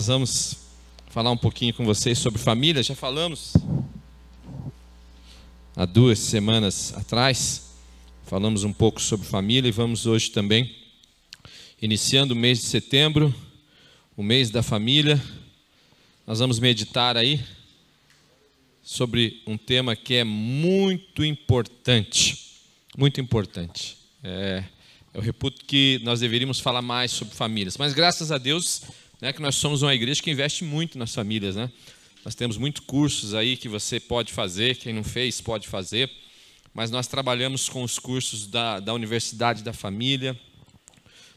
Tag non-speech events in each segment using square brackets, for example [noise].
nós vamos falar um pouquinho com vocês sobre família. Já falamos há duas semanas atrás, falamos um pouco sobre família e vamos hoje também, iniciando o mês de setembro, o mês da família, nós vamos meditar aí sobre um tema que é muito importante, muito importante. É, eu reputo que nós deveríamos falar mais sobre famílias, mas graças a Deus né, que nós somos uma igreja que investe muito nas famílias. Né? Nós temos muitos cursos aí que você pode fazer, quem não fez pode fazer, mas nós trabalhamos com os cursos da, da Universidade da Família,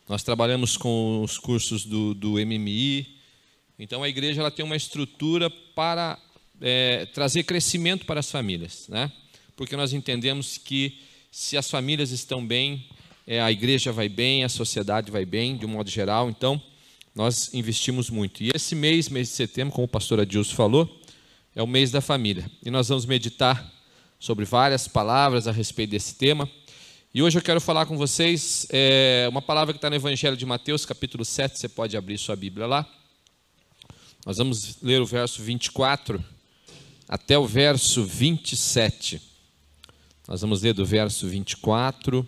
nós trabalhamos com os cursos do, do MMI. Então a igreja ela tem uma estrutura para é, trazer crescimento para as famílias, né? porque nós entendemos que se as famílias estão bem, é, a igreja vai bem, a sociedade vai bem, de um modo geral. Então, nós investimos muito. E esse mês, mês de setembro, como o pastor Adilson falou, é o mês da família. E nós vamos meditar sobre várias palavras a respeito desse tema. E hoje eu quero falar com vocês é, uma palavra que está no Evangelho de Mateus, capítulo 7. Você pode abrir sua Bíblia lá. Nós vamos ler o verso 24 até o verso 27. Nós vamos ler do verso 24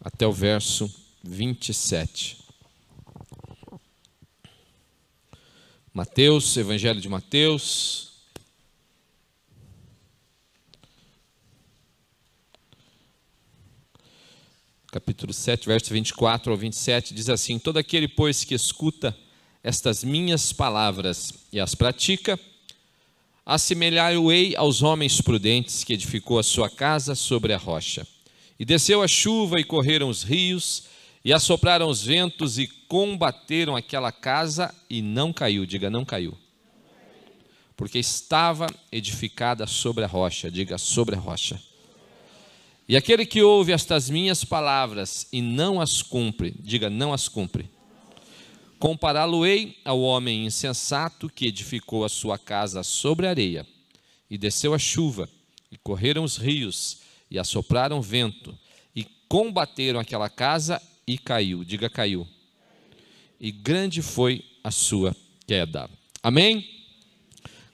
até o verso 27. Mateus, Evangelho de Mateus. Capítulo 7, verso 24 ao 27, diz assim: Todo aquele, pois, que escuta estas minhas palavras e as pratica, assemelhar-o-ei aos homens prudentes que edificou a sua casa sobre a rocha. E desceu a chuva e correram os rios, e assopraram os ventos e combateram aquela casa e não caiu. Diga, não caiu. Porque estava edificada sobre a rocha. Diga, sobre a rocha. E aquele que ouve estas minhas palavras e não as cumpre, diga, não as cumpre. Compará-lo-ei ao homem insensato que edificou a sua casa sobre a areia, e desceu a chuva, e correram os rios, e assopraram vento, e combateram aquela casa, e caiu. Diga, caiu. E grande foi a sua queda. Amém?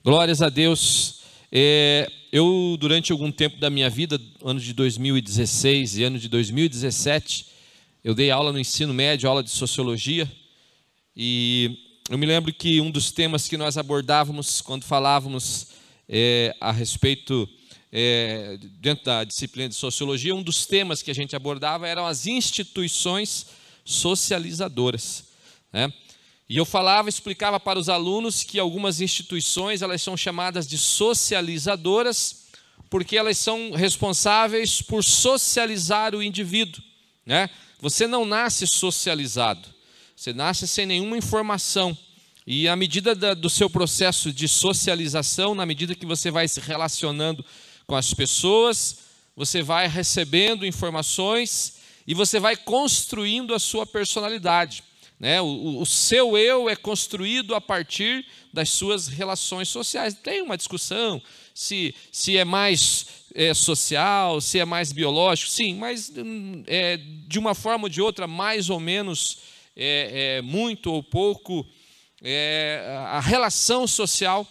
Glórias a Deus. É, eu, durante algum tempo da minha vida, ano de 2016 e ano de 2017, eu dei aula no ensino médio, aula de sociologia, e eu me lembro que um dos temas que nós abordávamos quando falávamos é, a respeito é, dentro da disciplina de sociologia, um dos temas que a gente abordava eram as instituições socializadoras. Né? E eu falava, explicava para os alunos que algumas instituições elas são chamadas de socializadoras porque elas são responsáveis por socializar o indivíduo. Né? Você não nasce socializado, você nasce sem nenhuma informação. E à medida da, do seu processo de socialização, na medida que você vai se relacionando com as pessoas, você vai recebendo informações e você vai construindo a sua personalidade. Né? O, o, seu eu é construído a partir das suas relações sociais. Tem uma discussão se, se é mais é, social, se é mais biológico, sim, mas hum, é, de uma forma ou de outra, mais ou menos, é, é muito ou pouco, é, a relação social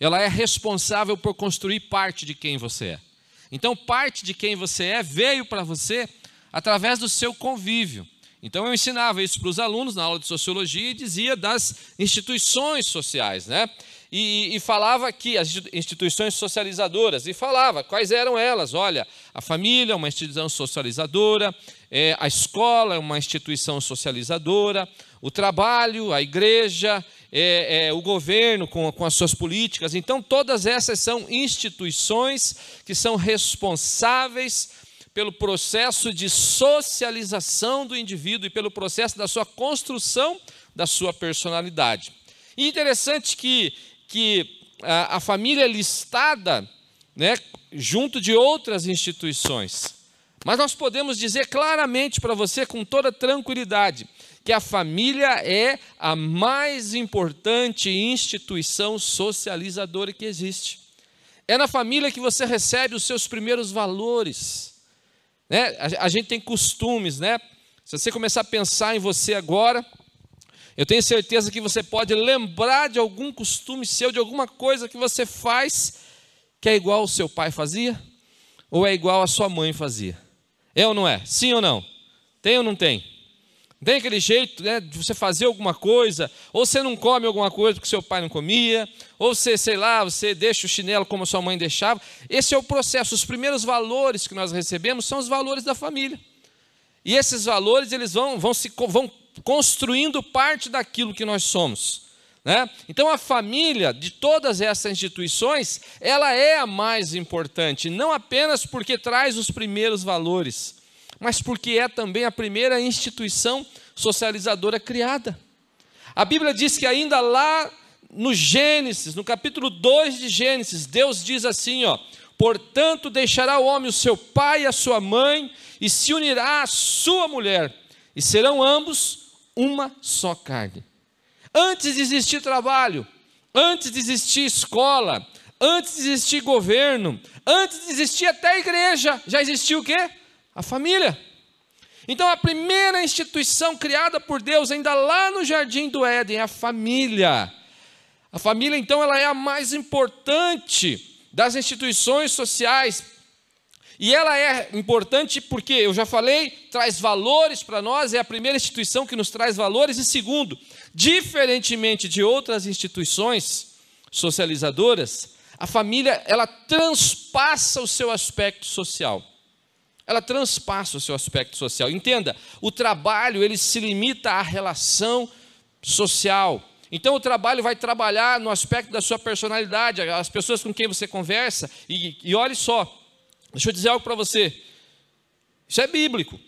ela é responsável por construir parte de quem você é. Então, parte de quem você é veio para você através do seu convívio. Então, eu ensinava isso para os alunos na aula de sociologia e dizia das instituições sociais, né? E, e, falava que as instituições socializadoras, e falava quais eram elas. Olha, a família é uma instituição socializadora, é, a escola é uma instituição socializadora, o trabalho, a igreja, é, é, o governo com, com as suas políticas. Então, todas essas são instituições que são responsáveis pelo processo de socialização do indivíduo e pelo processo da sua construção da sua personalidade. E interessante que, que a, a família é listada né, junto de outras instituições. Mas nós podemos dizer claramente para você, com toda tranquilidade, que a família é a mais importante instituição socializadora que existe. É na família que você recebe os seus primeiros valores. Né? A, a gente tem costumes, né? Se você começar a pensar em você agora, Eu tenho certeza que você pode lembrar de algum costume seu, de alguma coisa que você faz que é igual o seu pai fazia ou é igual a sua mãe fazia. É ou não é? Sim ou não? Tem ou não tem? Tem aquele jeito né, de você fazer alguma coisa, ou você não come alguma coisa porque seu pai não comia, ou você, sei lá, você deixa o chinelo como sua mãe deixava. Esse é o processo. Os primeiros valores que nós recebemos são os valores da família. E esses valores eles vão, vão, se, vão construindo parte daquilo que nós somos. Né? Então a família de todas essas instituições, ela é a mais importante, não apenas porque traz os primeiros valores, mas porque é também a primeira instituição socializadora criada. A Bíblia diz que ainda lá no Gênesis, no capítulo 2 de Gênesis, Deus diz assim, ó: "Portanto deixará o homem o seu pai e a sua mãe e se unirá à sua mulher, e serão ambos uma só carne." Antes de existir trabalho, antes de existir escola, antes de existir governo, antes de existir até igreja, já existiu o quê? A família. Então, a primeira instituição criada por Deus, ainda lá no jardim do Éden, é a família. A família, então, ela é a mais importante das instituições sociais. E ela é importante porque, eu já falei, traz valores para nós, é a primeira instituição que nos traz valores. E segundo, diferentemente de outras instituições socializadoras, a família, ela transpassa o seu aspecto social ela transpassa o seu aspecto social. Entenda, o trabalho ele se limita à relação social. Então o trabalho vai trabalhar no aspecto da sua personalidade, as pessoas com quem você conversa. E, e olhe só, deixa eu dizer algo para você. Isso é bíblico.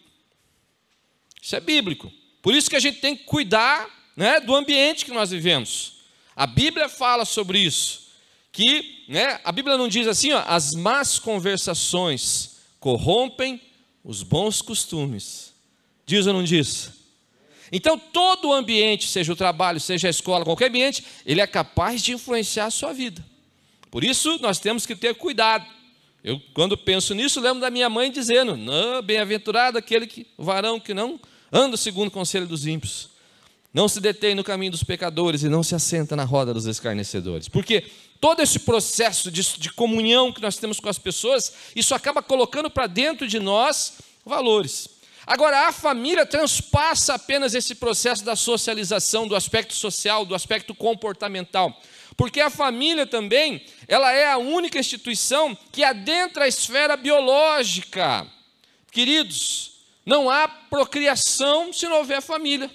Isso é bíblico. Por isso que a gente tem que cuidar né, do ambiente que nós vivemos. A Bíblia fala sobre isso. Que né, a Bíblia não diz assim, ó, as más conversações corrompem os bons costumes. Diz ou não diz? Então, todo o ambiente, seja o trabalho, seja a escola, qualquer ambiente, ele é capaz de influenciar a sua vida. Por isso, nós temos que ter cuidado. Eu, quando penso nisso, lembro da minha mãe dizendo: bem-aventurado aquele que, varão que não anda segundo o conselho dos ímpios, não se detém no caminho dos pecadores e não se assenta na roda dos escarnecedores. Porque todo esse processo de, de comunhão que nós temos com as pessoas, isso acaba colocando para dentro de nós valores. Agora, a família transpassa apenas esse processo da socialização, do aspecto social, do aspecto comportamental. Porque a família também, ela é a única instituição que adentra a esfera biológica. Queridos, não há procriação se não houver família.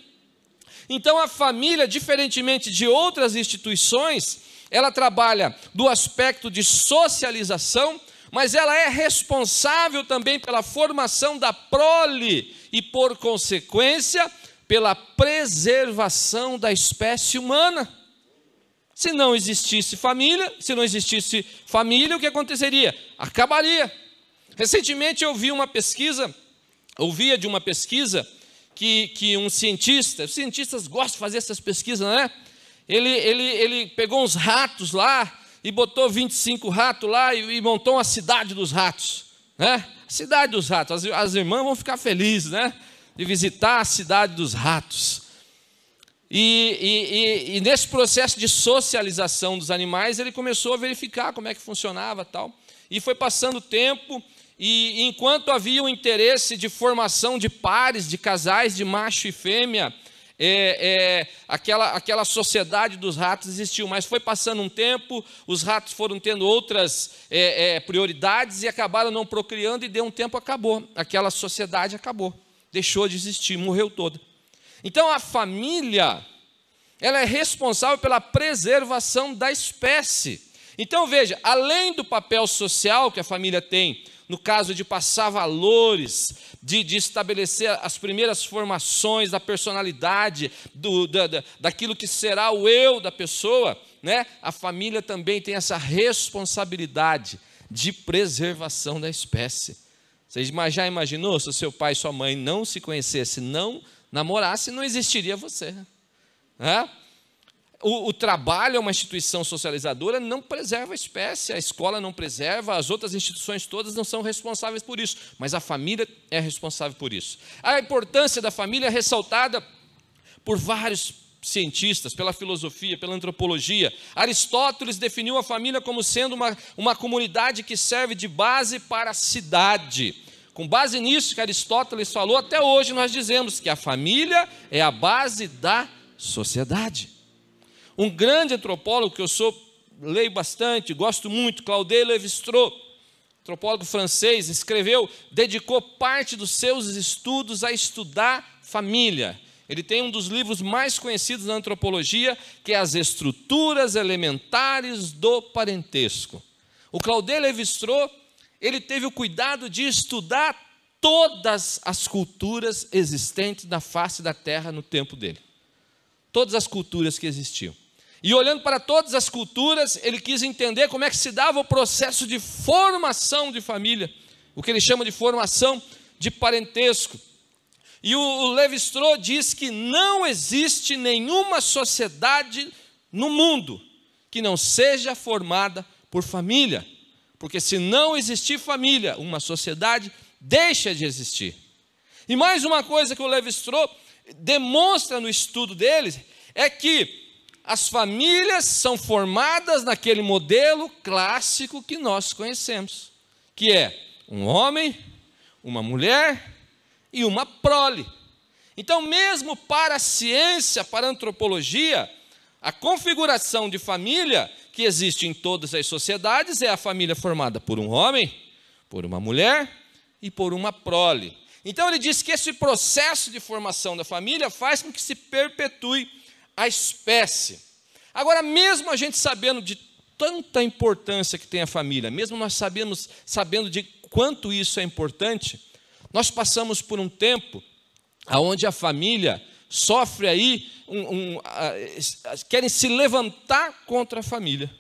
Então a família, diferentemente de outras instituições, ela trabalha do aspecto de socialização, mas ela é responsável também pela formação da prole e, por consequência, pela preservação da espécie humana. Se não existisse família, se não existisse família, o que aconteceria? Acabaria. Recentemente eu vi uma pesquisa, ouvia de uma pesquisa que, que um cientista, os cientistas gostam de fazer essas pesquisas, não é? Ele, ele, ele pegou uns ratos lá e botou 25 ratos lá e, e montou uma cidade dos ratos. Né? Cidade dos ratos. As, as irmãs vão ficar felizes, né? De visitar a cidade dos ratos. E, e, e, e, nesse processo de socialização dos animais, ele começou a verificar como é que funcionava tal. E foi passando tempo, e enquanto havia o interesse de formação de pares, de casais, de macho e fêmea, é, é, aquela, aquela sociedade dos ratos existiu, mas foi passando um tempo, os ratos foram tendo outras é, é, prioridades e acabaram não procriando, e deu um tempo acabou. Aquela sociedade acabou, deixou de existir, morreu toda. Então a família, ela é responsável pela preservação da espécie. Então veja, além do papel social que a família tem, no caso de passar valores, de, de estabelecer as primeiras formações da personalidade, do, da, da, daquilo que será o eu da pessoa, né? a família também tem essa responsabilidade de preservação da espécie. Você já imaginou se o seu pai e sua mãe não se conhecessem, não namorassem, não existiria você? Né? O, o, trabalho é uma instituição socializadora, não preserva a espécie, a escola não preserva, as outras instituições todas não são responsáveis por isso, mas a família é responsável por isso. A importância da família é ressaltada por vários cientistas, pela filosofia, pela antropologia. Aristóteles definiu a família como sendo uma, uma comunidade que serve de base para a cidade. Com base nisso que Aristóteles falou, até hoje nós dizemos que a família é a base da sociedade. Um grande antropólogo que eu sou, leio bastante, gosto muito, Claudel Lévi-Strauss, antropólogo francês, escreveu, dedicou parte dos seus estudos a estudar família. Ele tem um dos livros mais conhecidos da antropologia, que é As Estruturas Elementares do Parentesco. O Claudel Lévi-Strauss, ele teve o cuidado de estudar todas as culturas existentes na face da terra no tempo dele. Todas as culturas que existiam. E olhando para todas as culturas, ele quis entender como é que se dava o processo de formação de família, o que ele chama de formação de parentesco. E o Levi-Strauss diz que não existe nenhuma sociedade no mundo que não seja formada por família. Porque se não existir família, uma sociedade deixa de existir. E mais uma coisa que o Levi-Strauss demonstra no estudo dele é que as famílias são formadas naquele modelo clássico que nós conhecemos, que é um homem, uma mulher e uma prole. Então, mesmo para a ciência, para a antropologia, a configuração de família que existe em todas as sociedades é a família formada por um homem, por uma mulher e por uma prole. Então ele diz que esse processo de formação da família faz com que se perpetue a espécie. Agora, mesmo a gente sabendo de tanta importância que tem a família, mesmo nós sabemos, sabendo de quanto isso é importante, nós passamos por um tempo onde a família sofre aí, um, um, querem se levantar contra a família.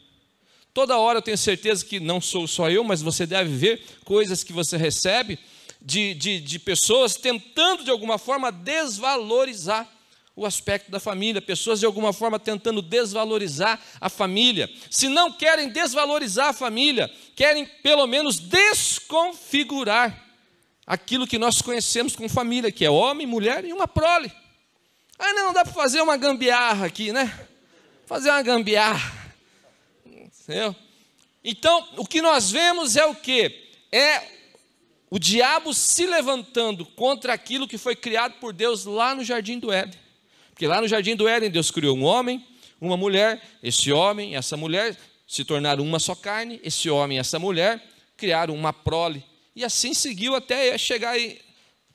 Toda hora eu tenho certeza que não sou só eu, mas você deve ver coisas que você recebe de, de, de pessoas tentando de alguma forma desvalorizar o aspecto da família, pessoas de alguma forma tentando desvalorizar a família. Se não querem desvalorizar a família, querem pelo menos desconfigurar aquilo que nós conhecemos como família, que é homem, mulher e uma prole. Ah, não, dá para fazer uma gambiarra aqui, né? Fazer uma gambiarra. Entendeu? Então, o que nós vemos é o que? É o diabo se levantando contra aquilo que foi criado por Deus lá no jardim do Éden. Porque lá no jardim do Éden, Deus criou um homem, uma mulher, esse homem e essa mulher se tornaram uma só carne, esse homem e essa mulher criaram uma prole e assim seguiu até chegar aí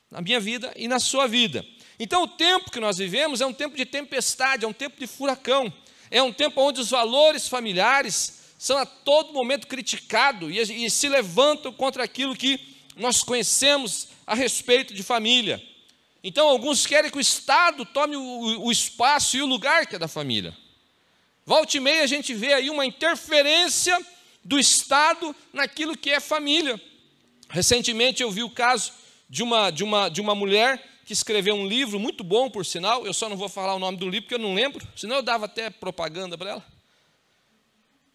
na minha vida e na sua vida. Então, o tempo que nós vivemos é um tempo de tempestade, é um tempo de furacão, é um tempo onde os valores familiares são a todo momento criticados e, e se levantam contra aquilo que nós conhecemos a respeito de família. Então, alguns querem que o Estado tome o, espaço e o lugar que é da família. Volte e meia a gente vê aí uma interferência do Estado naquilo que é família. Recentemente eu vi o caso de uma, de uma, de uma mulher que escreveu um livro muito bom, por sinal. Eu só não vou falar o nome do livro porque eu não lembro, senão eu dava até propaganda para ela.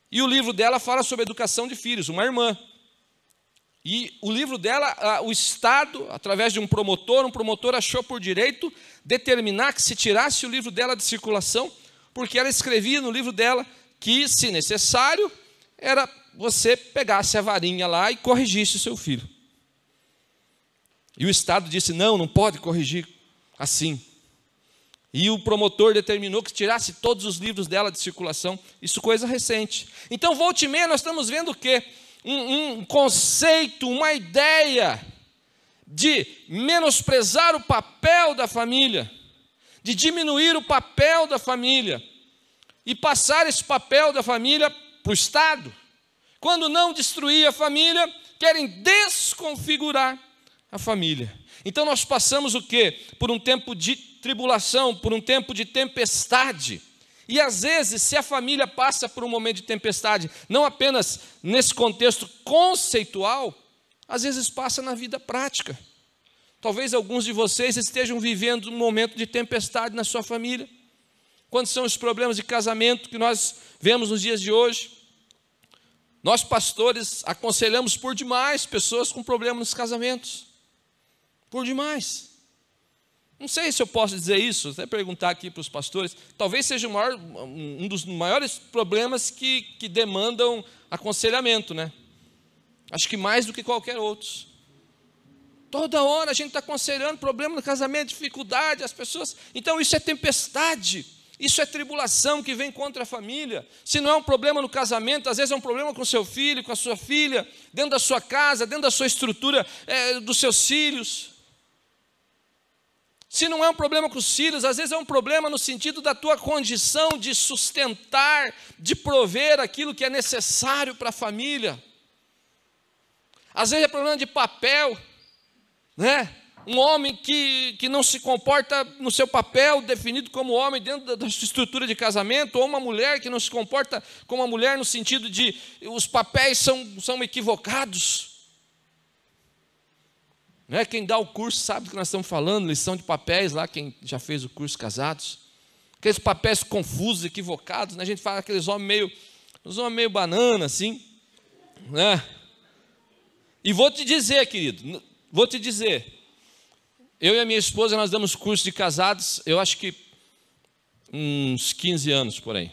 E o livro dela fala sobre educação de filhos, uma irmã. E o livro dela, o Estado, através de um promotor, um promotor achou por direito determinar que se tirasse o livro dela de circulação, porque ela escrevia no livro dela que, se necessário, era você pegasse a varinha lá e corrigisse o seu filho. E o Estado disse: não, não pode corrigir assim. E o promotor determinou que tirasse todos os livros dela de circulação. Isso coisa recente. Então, volte e meia, nós estamos vendo o quê? Um, um conceito, uma ideia de menosprezar o papel da família, de diminuir o papel da família e passar esse papel da família para o Estado. Quando não destruir a família, querem desconfigurar a família. Então nós passamos o quê? Por um tempo de tribulação, por um tempo de tempestade. E às vezes, se a família passa por um momento de tempestade, não apenas nesse contexto conceitual, às vezes passa na vida prática. Talvez alguns de vocês estejam vivendo um momento de tempestade na sua família. Quando são os problemas de casamento que nós vemos nos dias de hoje? Nós, pastores, aconselhamos por demais pessoas com problemas nos casamentos. Por demais. Não sei se eu posso dizer isso, até perguntar aqui para os pastores. Talvez seja maior, um dos maiores problemas que, que demandam aconselhamento, né? Acho que mais do que qualquer outro. Toda hora a gente está aconselhando problema no casamento, dificuldade, as pessoas. Então isso é tempestade, isso é tribulação que vem contra a família. Se não é um problema no casamento, às vezes é um problema com seu filho, com a sua filha, dentro da sua casa, dentro da sua estrutura é, dos seus filhos. Se não é um problema com os filhos, às vezes é um problema no sentido da tua condição de sustentar, de prover aquilo que é necessário para a família. Às vezes é problema de papel, né? Um homem que, que não se comporta no seu papel definido como homem dentro da sua estrutura de casamento, ou uma mulher que não se comporta como uma mulher no sentido de os papéis são, são equivocados. Não é quem dá o curso sabe do que nós estamos falando, lição de papéis lá, quem já fez o curso casados. Aqueles papéis confusos, equivocados, né? a gente fala aqueles homens meio, os homens meio banana, assim. Né? E vou te dizer, querido, vou te dizer. Eu e a minha esposa, nós damos curso de casados, eu acho que uns 15 anos por aí.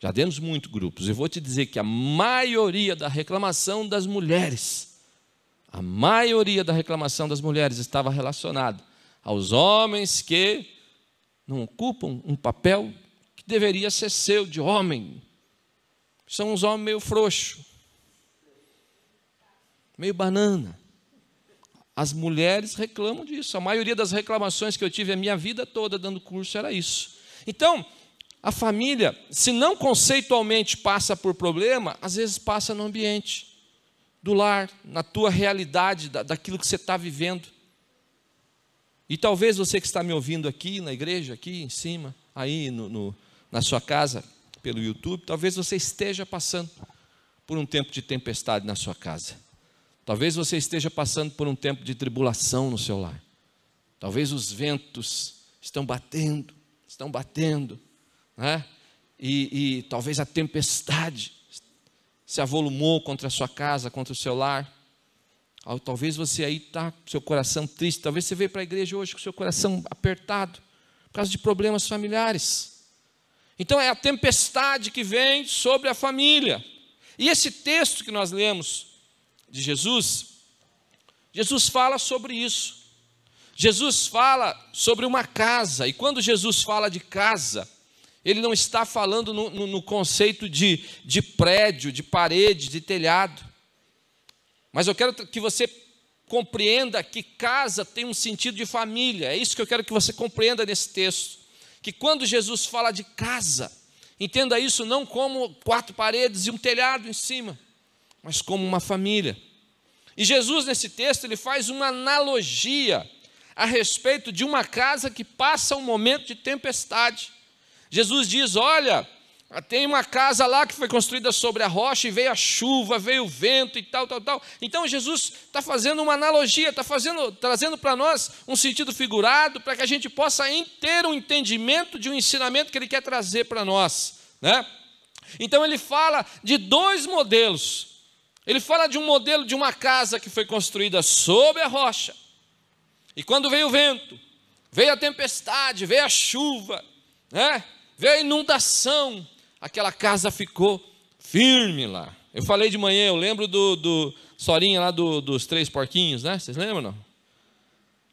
Já demos muito grupos. E vou te dizer que a maioria da reclamação das mulheres a maioria da reclamação das mulheres estava relacionada aos homens que não ocupam um papel que deveria ser seu de homem. São uns homens meio frouxos, meio banana. As mulheres reclamam disso. A maioria das reclamações que eu tive a minha vida toda dando curso era isso. Então, a família, se não conceitualmente passa por problema, às vezes passa no ambiente do lar, na tua realidade, da, daquilo que você está vivendo. E talvez você que está me ouvindo aqui na igreja, aqui em cima, aí no, no, na sua casa, pelo YouTube, talvez você esteja passando por um tempo de tempestade na sua casa. Talvez você esteja passando por um tempo de tribulação no seu lar. Talvez os ventos estão batendo, estão batendo, né? e, e talvez a tempestade se avolumou contra a sua casa, contra o seu lar. Talvez você aí está com seu coração triste, talvez você veio para a igreja hoje com seu coração apertado, por causa de problemas familiares. Então é a tempestade que vem sobre a família. E esse texto que nós lemos de Jesus, Jesus fala sobre isso. Jesus fala sobre uma casa, e quando Jesus fala de casa, ele não está falando no, no, no conceito de, de prédio, de parede, de telhado. Mas eu quero que você compreenda que casa tem um sentido de família. É isso que eu quero que você compreenda nesse texto. Que quando Jesus fala de casa, entenda isso não como quatro paredes e um telhado em cima, mas como uma família. E Jesus, nesse texto, ele faz uma analogia a respeito de uma casa que passa um momento de tempestade. Jesus diz: Olha, tem uma casa lá que foi construída sobre a rocha e veio a chuva, veio o vento e tal, tal, tal. Então Jesus está fazendo uma analogia, está fazendo, trazendo para nós um sentido figurado para que a gente possa ter um entendimento de um ensinamento que ele quer trazer para nós, né? Então ele fala de dois modelos. Ele fala de um modelo de uma casa que foi construída sobre a rocha. E quando veio o vento, veio a tempestade, veio a chuva, né? Veio a inundação, aquela casa ficou firme lá. Eu falei de manhã, eu lembro do, do Sorinha lá do, dos três porquinhos, né? Vocês lembram não?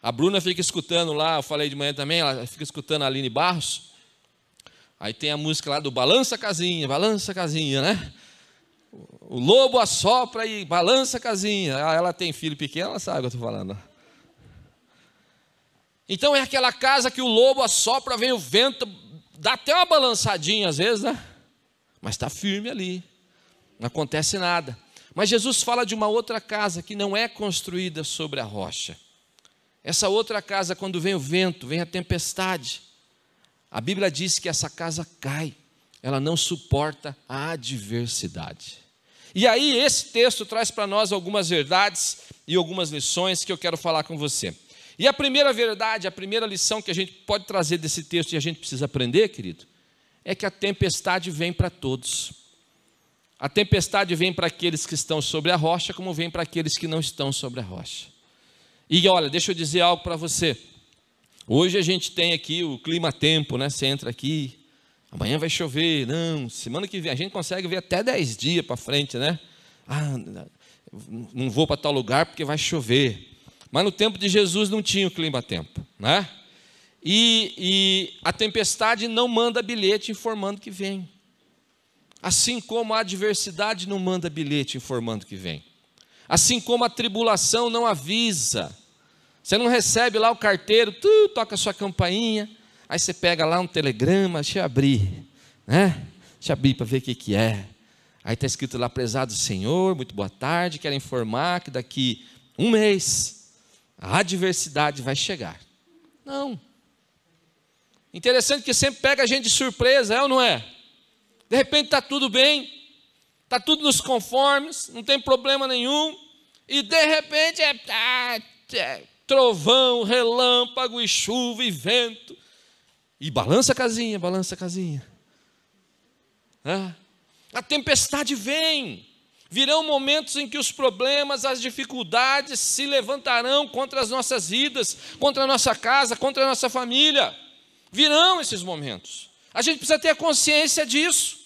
A Bruna fica escutando lá, eu falei de manhã também, ela fica escutando a Aline Barros. Aí tem a música lá do Balança Casinha, Balança Casinha, né? O lobo assopra e balança a casinha. Ah, ela tem filho pequeno, ela sabe o que eu estou falando. Então é aquela casa que o lobo assopra, vem o vento, dá até uma balançadinha às vezes, né? Mas está firme ali, não acontece nada. Mas Jesus fala de uma outra casa que não é construída sobre a rocha. Essa outra casa, quando vem o vento, vem a tempestade, a Bíblia diz que essa casa cai, ela não suporta a adversidade. E aí, esse texto traz para nós algumas verdades e algumas lições que eu quero falar com você. E a primeira verdade, a primeira lição que a gente pode trazer desse texto e a gente precisa aprender, querido, é que a tempestade vem para todos. A tempestade vem para aqueles que estão sobre a rocha, como vem para aqueles que não estão sobre a rocha. E olha, deixa eu dizer algo para você. Hoje a gente tem aqui o clima-tempo, né? Você entra aqui, amanhã vai chover, não, semana que vem a gente consegue ver até 10 dias para frente, né? Ah, não vou para tal lugar porque vai chover. Mas no tempo de Jesus não tinha o clima-tempo, né? E, e a tempestade não manda bilhete informando que vem. Assim como a adversidade não manda bilhete informando que vem. Assim como a tribulação não avisa. Você não recebe lá o carteiro, tu toca a sua campainha, aí você pega lá um telegrama, deixa eu abrir, né? Deixa eu abrir para ver o que, que é. Aí está escrito lá, prezado Senhor, muito boa tarde, quero informar que daqui um mês a adversidade vai chegar. Não. Interessante que sempre pega a gente de surpresa, é ou não é? De repente está tudo bem, está tudo nos conformes, não tem problema nenhum, e de repente é, ah, é trovão, relâmpago e chuva e vento, e balança a casinha, balança a casinha. É. A tempestade vem, virão momentos em que os problemas, as dificuldades se levantarão contra as nossas vidas, contra a nossa casa, contra a nossa família. Virão esses momentos. A gente precisa ter a consciência disso.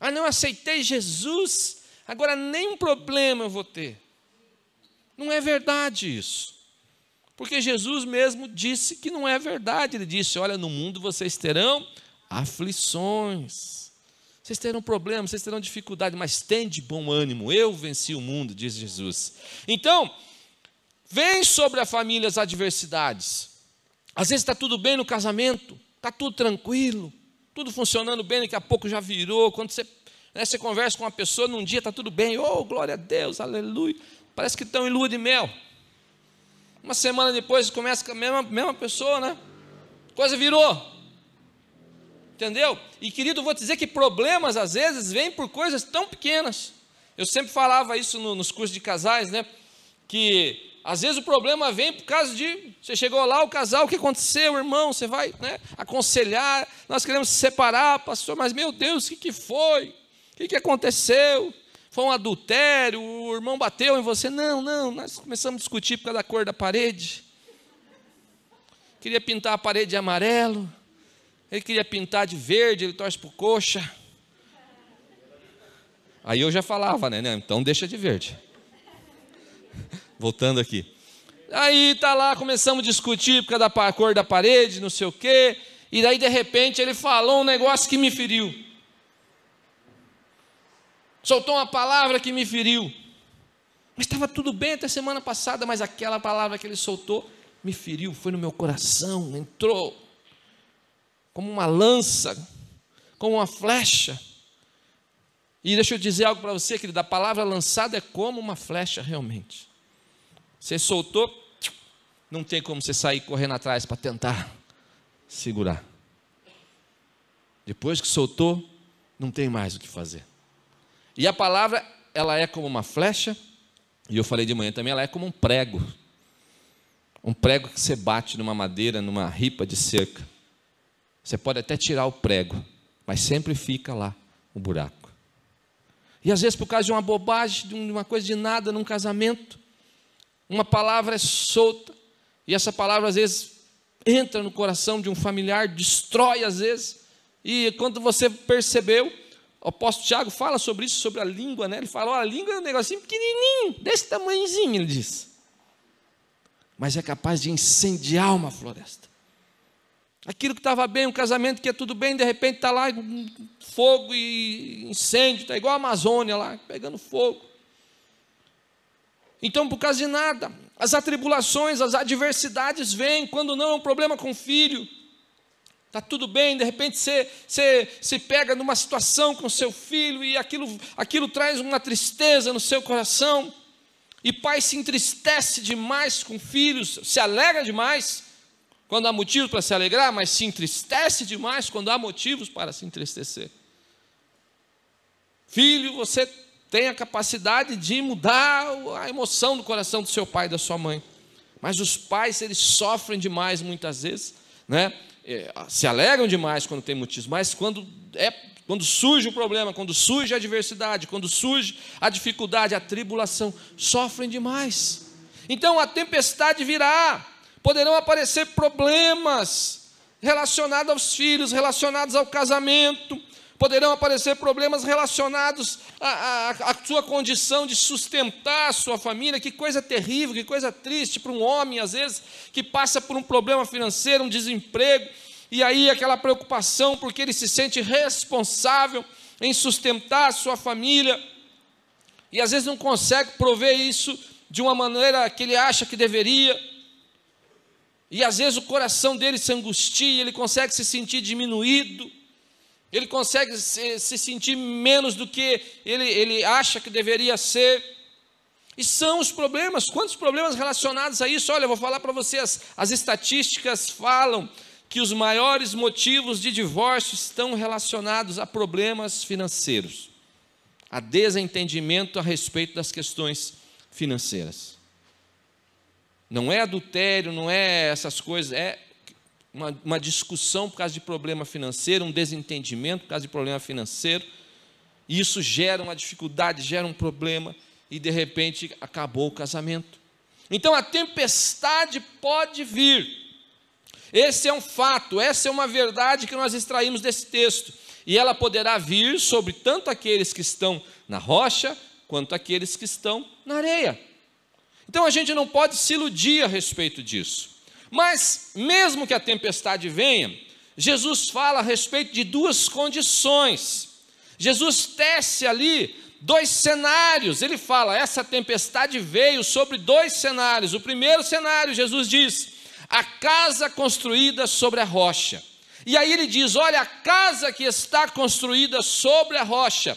Ah, não aceitei Jesus, agora nenhum problema eu vou ter. Não é verdade isso. Porque Jesus mesmo disse que não é verdade. Ele disse: Olha, no mundo vocês terão aflições. Vocês terão problemas, vocês terão dificuldade, mas tem de bom ânimo. Eu venci o mundo, diz Jesus. Então, vem sobre a família as adversidades. Às vezes está tudo bem no casamento, está tudo tranquilo, tudo funcionando bem, daqui a pouco já virou. Quando você, né, você conversa com uma pessoa, num dia está tudo bem, oh, glória a Deus, aleluia. Parece que estão em lua de mel. Uma semana depois começa com a mesma, mesma pessoa, né? Coisa virou. Entendeu? E querido, vou dizer que problemas às vezes vêm por coisas tão pequenas. Eu sempre falava isso no, nos cursos de casais, né? Que às vezes o problema vem por causa de. Você chegou lá, o casal, o que aconteceu, irmão? Você vai né, aconselhar. Nós queremos se separar, pastor, mas meu Deus, o que, que foi? O que, que aconteceu? Foi um adultério? O irmão bateu em você? Não, não. Nós começamos a discutir por causa da cor da parede. Queria pintar a parede de amarelo. Ele queria pintar de verde, ele torce por coxa. Aí eu já falava, né? Então deixa de verde. [laughs] Voltando aqui. Aí tá lá, começamos a discutir por causa da cor da parede, não sei o quê. E daí, de repente, ele falou um negócio que me feriu. Soltou uma palavra que me feriu. Mas estava tudo bem até semana passada, mas aquela palavra que ele soltou me feriu, foi no meu coração, entrou como uma lança, como uma flecha. E deixa eu dizer algo para você, querido: a palavra lançada é como uma flecha realmente. Você soltou, não tem como você sair correndo atrás para tentar segurar. Depois que soltou, não tem mais o que fazer. E a palavra, ela é como uma flecha, e eu falei de manhã também, ela é como um prego. Um prego que você bate numa madeira, numa ripa de cerca. Você pode até tirar o prego, mas sempre fica lá o buraco. E às vezes, por causa de uma bobagem, de uma coisa de nada num casamento, uma palavra é solta, e essa palavra às vezes entra no coração de um familiar, destrói às vezes, e quando você percebeu, o apóstolo Tiago fala sobre isso, sobre a língua, né? Ele fala: olha, a língua é um negocinho pequenininho, desse tamanhozinho, ele diz. Mas é capaz de incendiar uma floresta. Aquilo que estava bem, um casamento que é tudo bem, de repente está lá fogo e incêndio, está igual a Amazônia lá, pegando fogo. Então, por causa de nada, as atribulações, as adversidades vêm, quando não é um problema com o filho. Está tudo bem, de repente você, você se pega numa situação com seu filho e aquilo, aquilo traz uma tristeza no seu coração. E pai se entristece demais com filhos, se alegra demais quando há motivos para se alegrar, mas se entristece demais quando há motivos para se entristecer. Filho, você tem a capacidade de mudar a emoção do coração do seu pai e da sua mãe. Mas os pais, eles sofrem demais muitas vezes, né? É, se alegram demais quando tem motivos, mas quando, é, quando surge o problema, quando surge a adversidade, quando surge a dificuldade, a tribulação, sofrem demais. Então a tempestade virá, poderão aparecer problemas relacionados aos filhos, relacionados ao casamento, poderão aparecer problemas relacionados à, à, à, sua condição de sustentar a sua família. Que coisa terrível, que coisa triste para um homem, às vezes, que passa por um problema financeiro, um desemprego, e aí aquela preocupação, porque ele se sente responsável em sustentar a sua família, e às vezes não consegue prover isso de uma maneira que ele acha que deveria. E às vezes o coração dele se angustia, ele consegue se sentir diminuído, ele consegue se, se sentir menos do que ele, ele acha que deveria ser. E são os problemas, quantos problemas relacionados a isso? Olha, eu vou falar para vocês, as estatísticas falam que os maiores motivos de divórcio estão relacionados a problemas financeiros, a desentendimento a respeito das questões financeiras. Não é adultério, não é essas coisas, é uma, uma discussão por causa de problema financeiro, um desentendimento por causa de problema financeiro, e isso gera uma dificuldade, gera um problema, e de repente acabou o casamento. Então a tempestade pode vir, esse é um fato, essa é uma verdade que nós extraímos desse texto. E ela poderá vir sobre tanto aqueles que estão na rocha, quanto aqueles que estão na areia. Então a gente não pode se iludir a respeito disso. Mas, mesmo que a tempestade venha, Jesus fala a respeito de duas condições. Jesus tece ali dois cenários. Ele fala: essa tempestade veio sobre dois cenários. O primeiro cenário, Jesus diz: a casa construída sobre a rocha. E aí ele diz: Olha, a casa que está construída sobre a rocha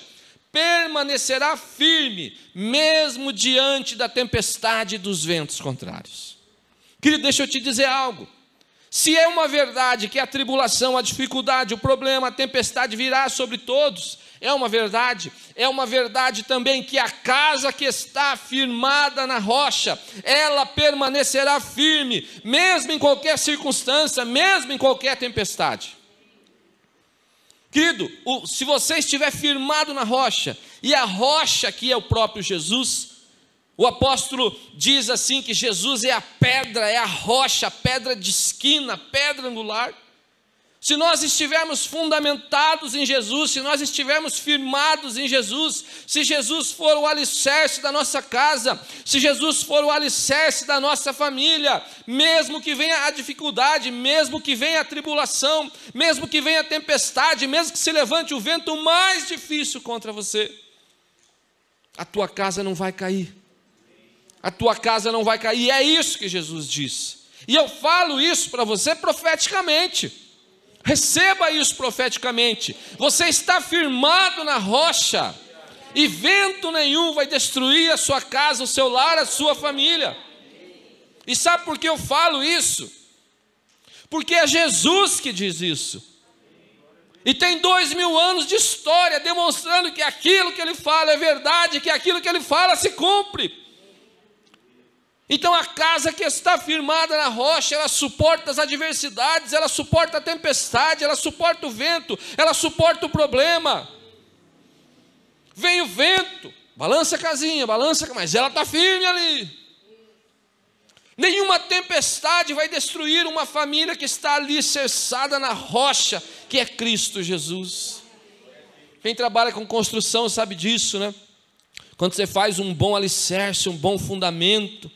permanecerá firme, mesmo diante da tempestade dos ventos contrários. Querido, deixa eu te dizer algo. Se é uma verdade que a tribulação, a dificuldade, o problema, a tempestade virá sobre todos, é uma verdade, é uma verdade também que a casa que está firmada na rocha, ela permanecerá firme, mesmo em qualquer circunstância, mesmo em qualquer tempestade. Querido, se você estiver firmado na rocha, e a rocha aqui é o próprio Jesus, o apóstolo diz assim que Jesus é a pedra, é a rocha, a pedra de esquina, a pedra angular. Se nós estivermos fundamentados em Jesus, se nós estivermos firmados em Jesus, se Jesus for o alicerce da nossa casa, se Jesus for o alicerce da nossa família, mesmo que venha a dificuldade, mesmo que venha a tribulação, mesmo que venha a tempestade, mesmo que se levante o vento mais difícil contra você, a tua casa não vai cair. A tua casa não vai cair. E é isso que Jesus diz. E eu falo isso para você profeticamente. Receba isso profeticamente. Você está firmado na rocha, e vento nenhum vai destruir a sua casa, o seu lar, a sua família. E sabe por que eu falo isso? Porque é Jesus que diz isso. E tem dois mil anos de história demonstrando que aquilo que ele fala é verdade, que aquilo que ele fala se cumpre. Então a casa que está firmada na rocha, ela suporta as adversidades, ela suporta a tempestade, ela suporta o vento, ela suporta o problema. Vem o vento, balança a casinha, balança, mas ela está firme ali. Nenhuma tempestade vai destruir uma família que está ali cessada na rocha, que é Cristo Jesus. Quem trabalha com construção sabe disso, né? Quando você faz um bom alicerce, um bom fundamento,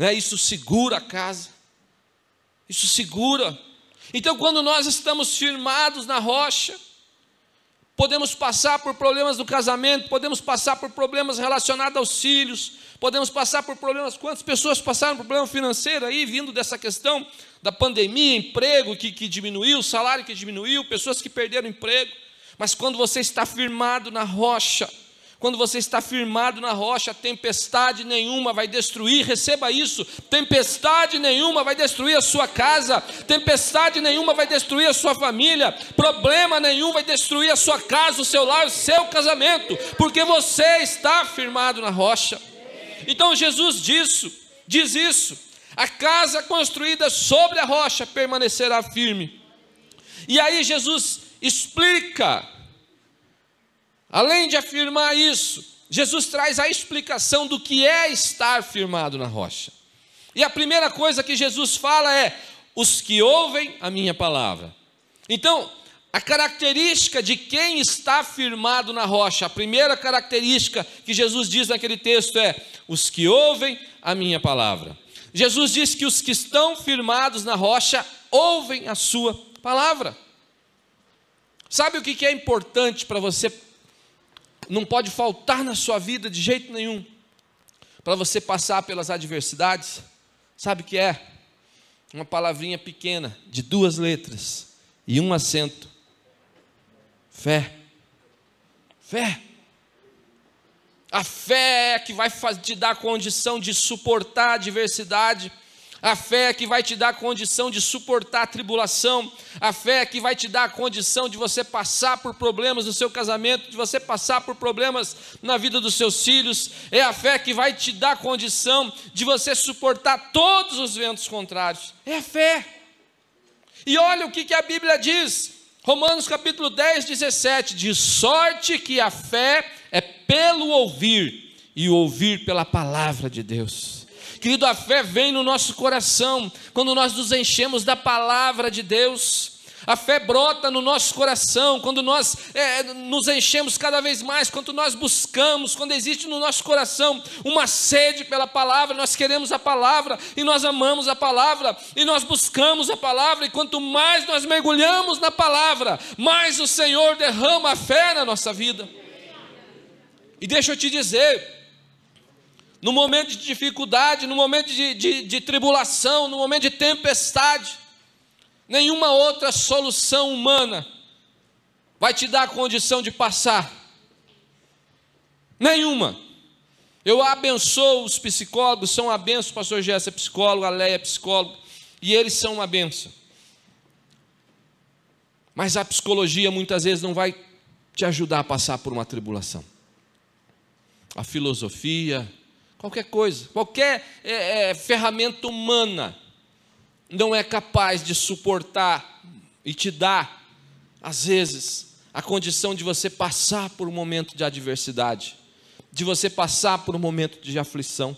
né? Isso segura a casa. Isso segura. Então, quando nós estamos firmados na rocha, podemos passar por problemas do casamento, podemos passar por problemas relacionados aos filhos, podemos passar por problemas. Quantas pessoas passaram por problema financeiro aí, vindo dessa questão da pandemia, emprego que, que diminuiu, salário que diminuiu, pessoas que perderam emprego. Mas quando você está firmado na rocha, quando você está firmado na rocha, tempestade nenhuma vai destruir, receba isso: tempestade nenhuma vai destruir a sua casa, tempestade nenhuma vai destruir a sua família, problema nenhum vai destruir a sua casa, o seu lar, o seu casamento, porque você está firmado na rocha. Então Jesus diz, diz isso: a casa construída sobre a rocha permanecerá firme. E aí Jesus explica Além de afirmar isso, Jesus traz a explicação do que é estar firmado na rocha. E a primeira coisa que Jesus fala é: os que ouvem a minha palavra. Então, a característica de quem está firmado na rocha, a primeira característica que Jesus diz naquele texto é: os que ouvem a minha palavra. Jesus diz que os que estão firmados na rocha ouvem a sua palavra. Sabe o que é importante para você? Não pode faltar na sua vida de jeito nenhum, para você passar pelas adversidades. Sabe o que é? Uma palavrinha pequena, de duas letras e um acento Fé. Fé. A fé é que vai te dar condição de suportar a adversidade. A fé é que vai te dar condição de suportar a tribulação. A fé é que vai te dar a condição de você passar por problemas no seu casamento, de você passar por problemas na vida dos seus filhos. É a fé que vai te dar a condição de você suportar todos os ventos contrários. É a fé. E olha o que, que a Bíblia diz. Romanos capítulo 10, 17: De sorte que a fé é pelo ouvir, e ouvir pela palavra de Deus. Querido, a fé vem no nosso coração quando nós nos enchemos da palavra de Deus. A fé brota no nosso coração quando nós é, nos enchemos cada vez mais, quando nós buscamos, quando existe no nosso coração uma sede pela palavra, nós queremos a palavra e nós amamos a palavra e nós buscamos a palavra, e quanto mais nós mergulhamos na palavra, mais o Senhor derrama a fé na nossa vida. E deixa eu te dizer, no momento de dificuldade, no momento de, de, de tribulação, no momento de tempestade, nenhuma outra solução humana vai te dar a condição de passar. Nenhuma. Eu abençoo os psicólogos, são uma benção, o pastor Gerson é psicólogo, a Leia é psicólogo, e eles são uma benção. Mas a psicologia muitas vezes não vai te ajudar a passar por uma tribulação. A filosofia, qualquer coisa, qualquer é, é, ferramenta humana não é capaz de suportar e te dar, às vezes, a condição de você passar por um momento de adversidade, de você passar por um momento de aflição.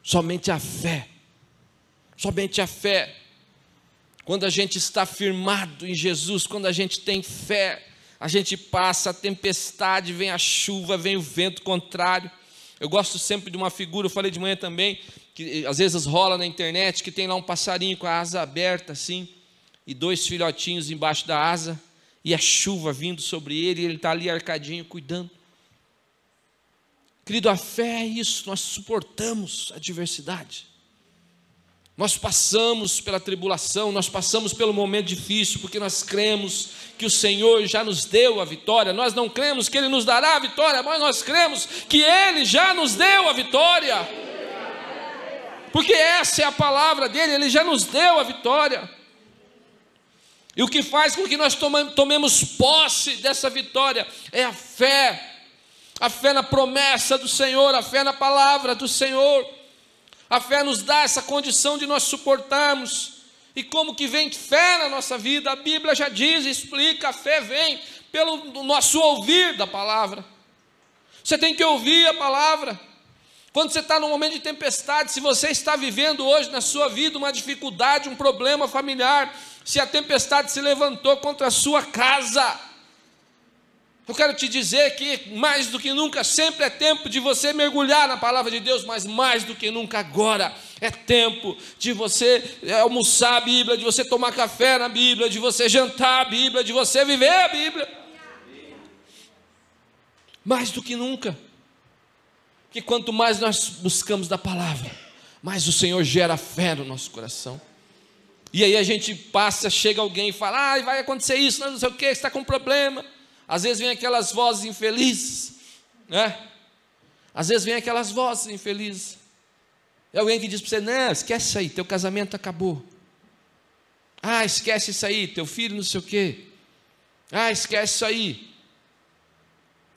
Somente a fé, somente a fé. Quando a gente está firmado em Jesus, quando a gente tem fé, a gente passa a tempestade, vem a chuva, vem o vento contrário. Eu gosto sempre de uma figura, eu falei de manhã também, que às vezes rola na internet, que tem lá um passarinho com a asa aberta assim, e dois filhotinhos embaixo da asa, e a chuva vindo sobre ele, e ele está ali arcadinho cuidando. Querido, a fé é isso, nós suportamos a adversidade. Nós passamos pela tribulação, nós passamos pelo momento difícil, porque nós cremos que o Senhor já nos deu a vitória. Nós não cremos que Ele nos dará a vitória, mas nós cremos que Ele já nos deu a vitória porque essa é a palavra dele, ele já nos deu a vitória. E o que faz com que nós tomemos posse dessa vitória é a fé, a fé na promessa do Senhor, a fé na palavra do Senhor. A fé nos dá essa condição de nós suportarmos. E como que vem fé na nossa vida? A Bíblia já diz, explica, a fé vem pelo nosso ouvir da palavra. Você tem que ouvir a palavra. Quando você está num momento de tempestade, se você está vivendo hoje na sua vida uma dificuldade, um problema familiar, se a tempestade se levantou contra a sua casa, eu quero te dizer que mais do que nunca, sempre é tempo de você mergulhar na palavra de Deus, mas mais do que nunca agora é tempo de você almoçar a Bíblia, de você tomar café na Bíblia, de você jantar a Bíblia, de você viver a Bíblia. Mais do que nunca que quanto mais nós buscamos da palavra, mais o Senhor gera fé no nosso coração. E aí a gente passa, chega alguém e fala: ah, vai acontecer isso, não sei o que, está com problema. Às vezes vem aquelas vozes infelizes, né? Às vezes vem aquelas vozes infelizes. É alguém que diz para você: não, esquece isso aí, teu casamento acabou. Ah, esquece isso aí, teu filho não sei o quê. Ah, esquece isso aí.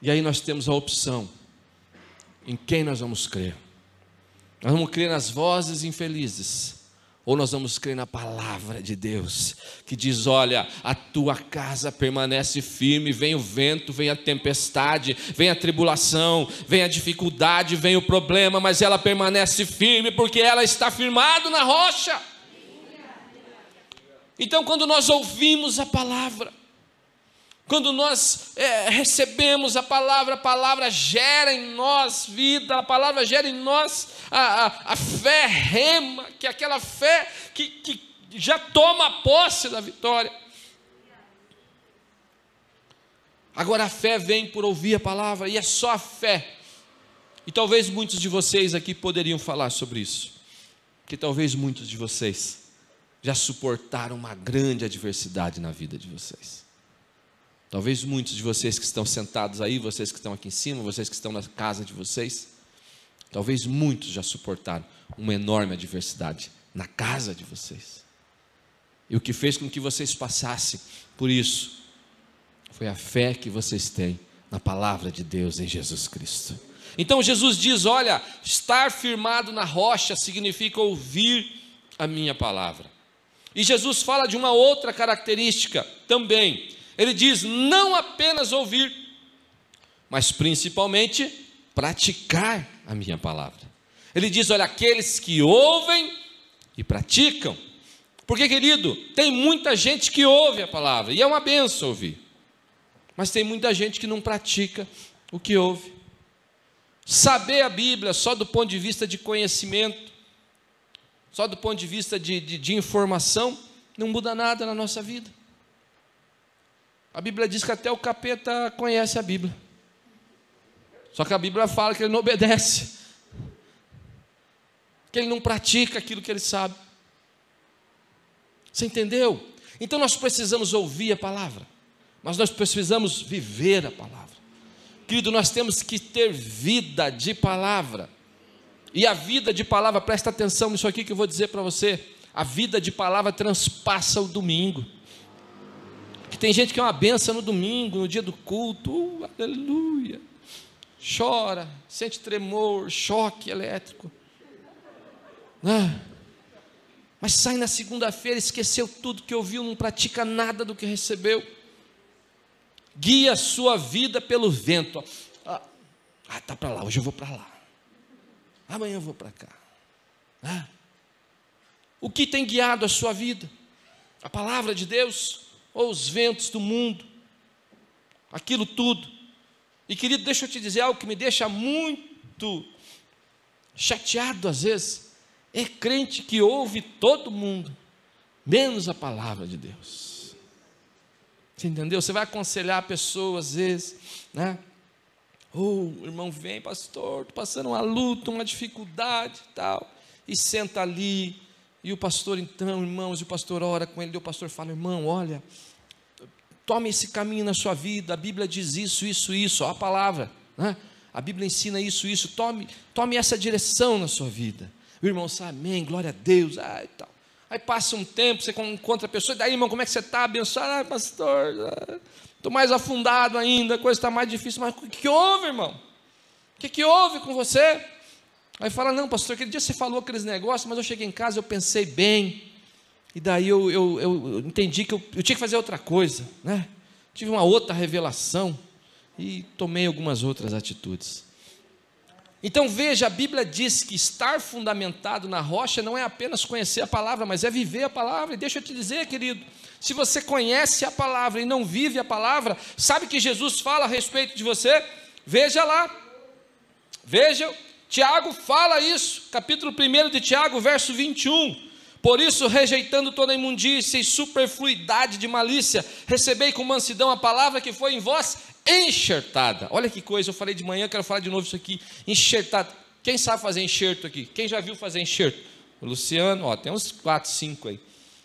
E aí nós temos a opção em quem nós vamos crer? Nós vamos crer nas vozes infelizes Ou nós vamos crer na palavra de Deus, que diz: Olha, a tua casa permanece firme, vem o vento, vem a tempestade, vem a tribulação, vem a dificuldade, vem o problema, mas ela permanece firme porque ela está firmada na rocha. Então, quando nós ouvimos a palavra, quando nós é, recebemos a palavra, a palavra gera em nós vida, a palavra gera em nós a, a, a fé rema, que é aquela fé que, que já toma posse da vitória. Agora a fé vem por ouvir a palavra, e é só a fé. E talvez muitos de vocês aqui poderiam falar sobre isso, que talvez muitos de vocês já suportaram uma grande adversidade na vida de vocês. Talvez muitos de vocês que estão sentados aí, vocês que estão aqui em cima, vocês que estão na casa de vocês, talvez muitos já suportaram uma enorme adversidade na casa de vocês. E o que fez com que vocês passassem por isso foi a fé que vocês têm na palavra de Deus em Jesus Cristo. Então Jesus diz: Olha, estar firmado na rocha significa ouvir a minha palavra. E Jesus fala de uma outra característica também ele diz: não apenas ouvir, mas principalmente praticar a minha palavra. Ele diz: olha, aqueles que ouvem e praticam. Porque, querido, tem muita gente que ouve a palavra, e é uma benção ouvir, mas tem muita gente que não pratica o que ouve. Saber a Bíblia só do ponto de vista de conhecimento, só do ponto de vista de, de, de informação, não muda nada na nossa vida. A Bíblia diz que até o capeta conhece a Bíblia. Só que a Bíblia fala que ele não obedece, que ele não pratica aquilo que ele sabe. Você entendeu? Então nós precisamos ouvir a palavra, mas nós precisamos viver a palavra. Querido, nós temos que ter vida de palavra. E a vida de palavra, presta atenção nisso aqui que eu vou dizer para você. A vida de palavra transpassa o domingo. Tem gente que é uma benção no domingo, no dia do culto, uh, aleluia. Chora, sente tremor, choque elétrico. Ah, mas sai na segunda-feira, esqueceu tudo que ouviu, não pratica nada do que recebeu. Guia a sua vida pelo vento. Ah, ah tá para lá, hoje eu vou para lá. Amanhã eu vou para cá. Ah, o que tem guiado a sua vida? A palavra de Deus ou os ventos do mundo, aquilo tudo. E querido, deixa eu te dizer algo que me deixa muito chateado às vezes. É crente que ouve todo mundo, menos a palavra de Deus. Você entendeu? Você vai aconselhar a pessoa às vezes, né? Oh, irmão, vem, pastor, estou passando uma luta, uma dificuldade tal. E senta ali, e o pastor, então, irmãos, e o pastor ora com ele, e o pastor fala: irmão, olha, tome esse caminho na sua vida, a Bíblia diz isso, isso, isso, a palavra, né? a Bíblia ensina isso, isso, tome, tome essa direção na sua vida. O irmão sabe, amém, glória a Deus, ah, tal. Aí passa um tempo, você encontra a pessoa, e daí, irmão, como é que você está? Abençoado, ah, pastor, estou mais afundado ainda, a coisa está mais difícil, mas o que, que houve, irmão? O que, que houve com você? Aí fala, não, pastor, aquele dia você falou aqueles negócios, mas eu cheguei em casa, eu pensei bem, e daí eu, eu, eu entendi que eu, eu, tinha que fazer outra coisa, né? Tive uma outra revelação e tomei algumas outras atitudes. Então veja, a Bíblia diz que estar fundamentado na rocha não é apenas conhecer a palavra, mas é viver a palavra. E deixa eu te dizer, querido, se você conhece a palavra e não vive a palavra, sabe que Jesus fala a respeito de você? Veja lá, veja Tiago fala isso, capítulo 1 de Tiago, verso 21. Por isso, rejeitando toda imundícia e superfluidade de malícia, recebei com mansidão a palavra que foi em vós enxertada. Olha que coisa, eu falei de manhã, quero falar de novo isso aqui. Enxertada. Quem sabe fazer enxerto aqui? Quem já viu fazer enxerto? O Luciano, ó, tem uns 4, 5 aí.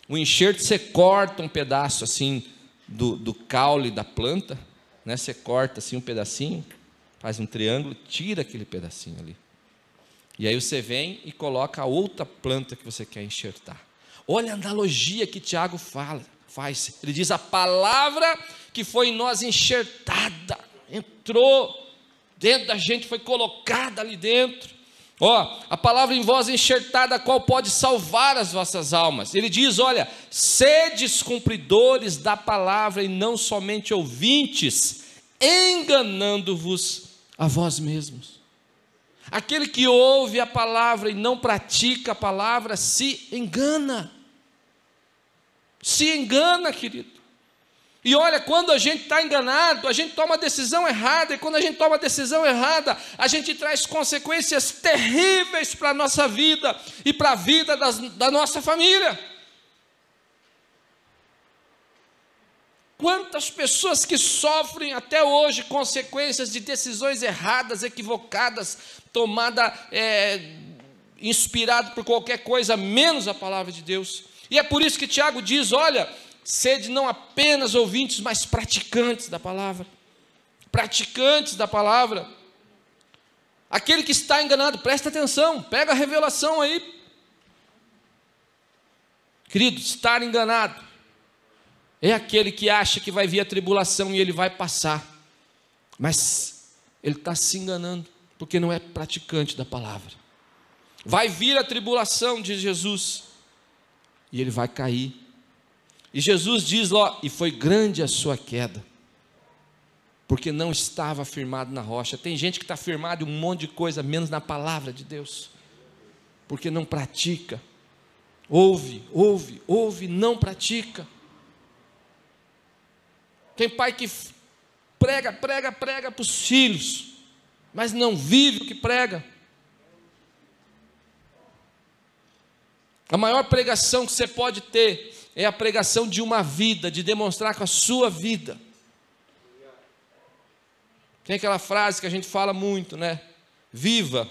O enxerto você corta um pedaço assim do, do caule da planta, né? Você corta assim um pedacinho, faz um triângulo, tira aquele pedacinho ali. E aí você vem e coloca a outra planta que você quer enxertar. Olha a analogia que Tiago fala, faz. Ele diz: a palavra que foi em nós enxertada, entrou dentro da gente, foi colocada ali dentro. Ó, a palavra em voz enxertada, qual pode salvar as vossas almas. Ele diz: Olha, sedes cumpridores da palavra e não somente ouvintes, enganando-vos a vós mesmos. Aquele que ouve a palavra e não pratica a palavra se engana. Se engana, querido. E olha, quando a gente está enganado, a gente toma decisão errada, e quando a gente toma decisão errada, a gente traz consequências terríveis para a nossa vida e para a vida das, da nossa família. Quantas pessoas que sofrem até hoje consequências de decisões erradas, equivocadas, tomada é, inspirado por qualquer coisa menos a palavra de Deus. E é por isso que Tiago diz: olha, sede não apenas ouvintes, mas praticantes da palavra. Praticantes da palavra. Aquele que está enganado, presta atenção, pega a revelação aí. Querido, estar enganado é aquele que acha que vai vir a tribulação e ele vai passar, mas ele está se enganando, porque não é praticante da palavra. Vai vir a tribulação, diz Jesus, e ele vai cair, e Jesus diz lá, e foi grande a sua queda, porque não estava firmado na rocha. Tem gente que está firmado em um monte de coisa, menos na palavra de Deus, porque não pratica. Ouve, ouve, ouve, não pratica. Tem pai que prega, prega, prega para os filhos, mas não vive o que prega. A maior pregação que você pode ter é a pregação de uma vida, de demonstrar com a sua vida. Tem aquela frase que a gente fala muito, né? Viva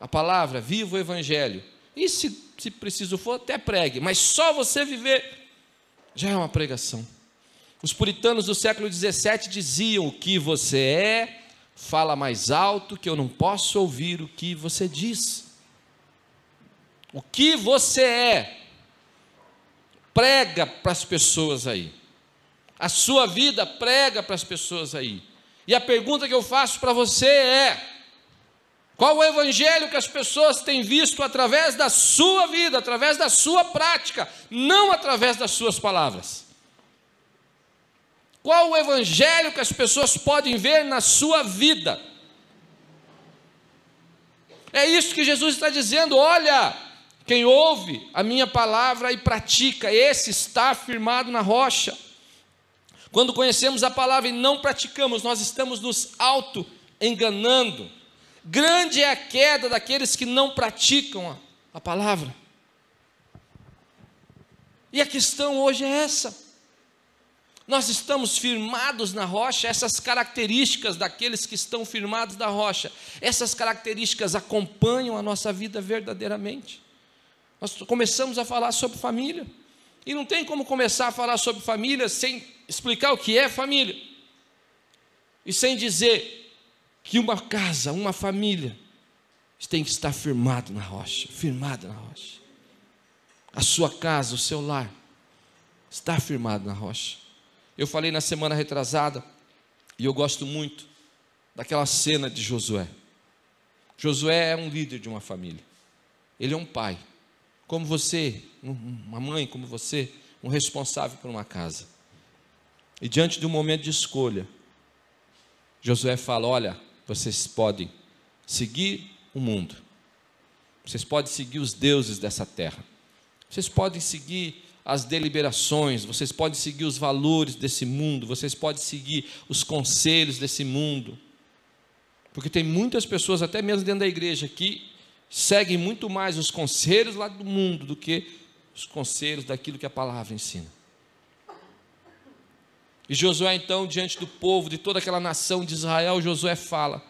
a palavra, viva o evangelho. E se, se preciso for, até pregue, mas só você viver já é uma pregação. Os puritanos do século XVII diziam: o que você é, fala mais alto, que eu não posso ouvir o que você diz. O que você é, prega para as pessoas aí. A sua vida prega para as pessoas aí. E a pergunta que eu faço para você é: qual o evangelho que as pessoas têm visto através da sua vida, através da sua prática, não através das suas palavras? Qual o evangelho que as pessoas podem ver na sua vida? É isso que Jesus está dizendo, olha, quem ouve a minha palavra e pratica, esse está firmado na rocha. Quando conhecemos a palavra e não praticamos, nós estamos nos auto-enganando. Grande é a queda daqueles que não praticam a, a palavra. E a questão hoje é essa. Nós estamos firmados na rocha, essas características daqueles que estão firmados na rocha, essas características acompanham a nossa vida verdadeiramente. Nós começamos a falar sobre família. E não tem como começar a falar sobre família sem explicar o que é família. E sem dizer que uma casa, uma família, tem que estar firmado na rocha, firmado na rocha. A sua casa, o seu lar, está firmado na rocha. Eu falei na semana retrasada, e eu gosto muito daquela cena de Josué. Josué é um líder de uma família. Ele é um pai como você, uma mãe como você, um responsável por uma casa. E diante de um momento de escolha, Josué fala: Olha, vocês podem seguir o mundo, vocês podem seguir os deuses dessa terra, vocês podem seguir as deliberações, vocês podem seguir os valores desse mundo, vocês podem seguir os conselhos desse mundo, porque tem muitas pessoas, até mesmo dentro da igreja, que seguem muito mais os conselhos lá do mundo do que os conselhos daquilo que a palavra ensina. E Josué, então, diante do povo, de toda aquela nação de Israel, Josué fala: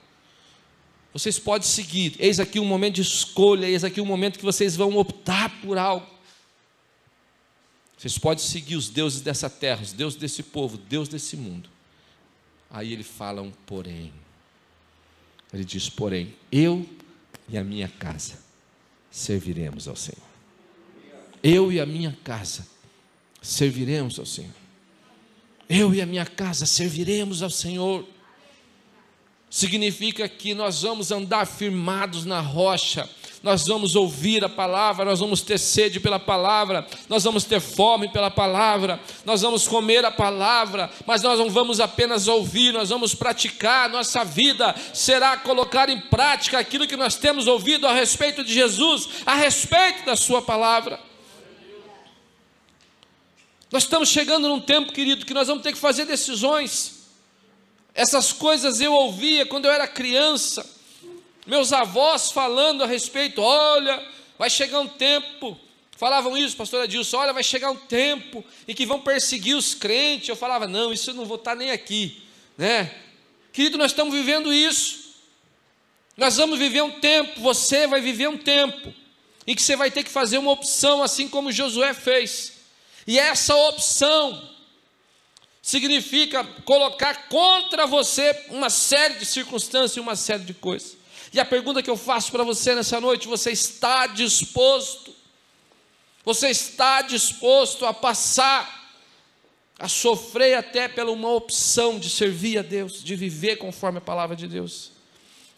Vocês podem seguir, eis aqui um momento de escolha, eis aqui um momento que vocês vão optar por algo. Vocês podem seguir os deuses dessa terra, os deuses desse povo, Deus desse mundo. Aí ele fala um porém. Ele diz: Porém, eu e a minha casa serviremos ao Senhor. Eu e a minha casa serviremos ao Senhor. Eu e a minha casa serviremos ao Senhor. Significa que nós vamos andar firmados na rocha, nós vamos ouvir a palavra, nós vamos ter sede pela palavra, nós vamos ter fome pela palavra, nós vamos comer a palavra, mas nós não vamos apenas ouvir, nós vamos praticar, nossa vida será colocar em prática aquilo que nós temos ouvido a respeito de Jesus, a respeito da Sua palavra. Nós estamos chegando num tempo, querido, que nós vamos ter que fazer decisões. Essas coisas eu ouvia quando eu era criança, meus avós falando a respeito, olha, vai chegar um tempo, falavam isso, pastor Adilson, olha, vai chegar um tempo em que vão perseguir os crentes. Eu falava, não, isso eu não vou estar nem aqui, né? Querido, nós estamos vivendo isso. Nós vamos viver um tempo, você vai viver um tempo em que você vai ter que fazer uma opção, assim como Josué fez. E essa opção significa colocar contra você uma série de circunstâncias e uma série de coisas. E a pergunta que eu faço para você nessa noite: você está disposto? Você está disposto a passar, a sofrer até pela uma opção de servir a Deus, de viver conforme a palavra de Deus?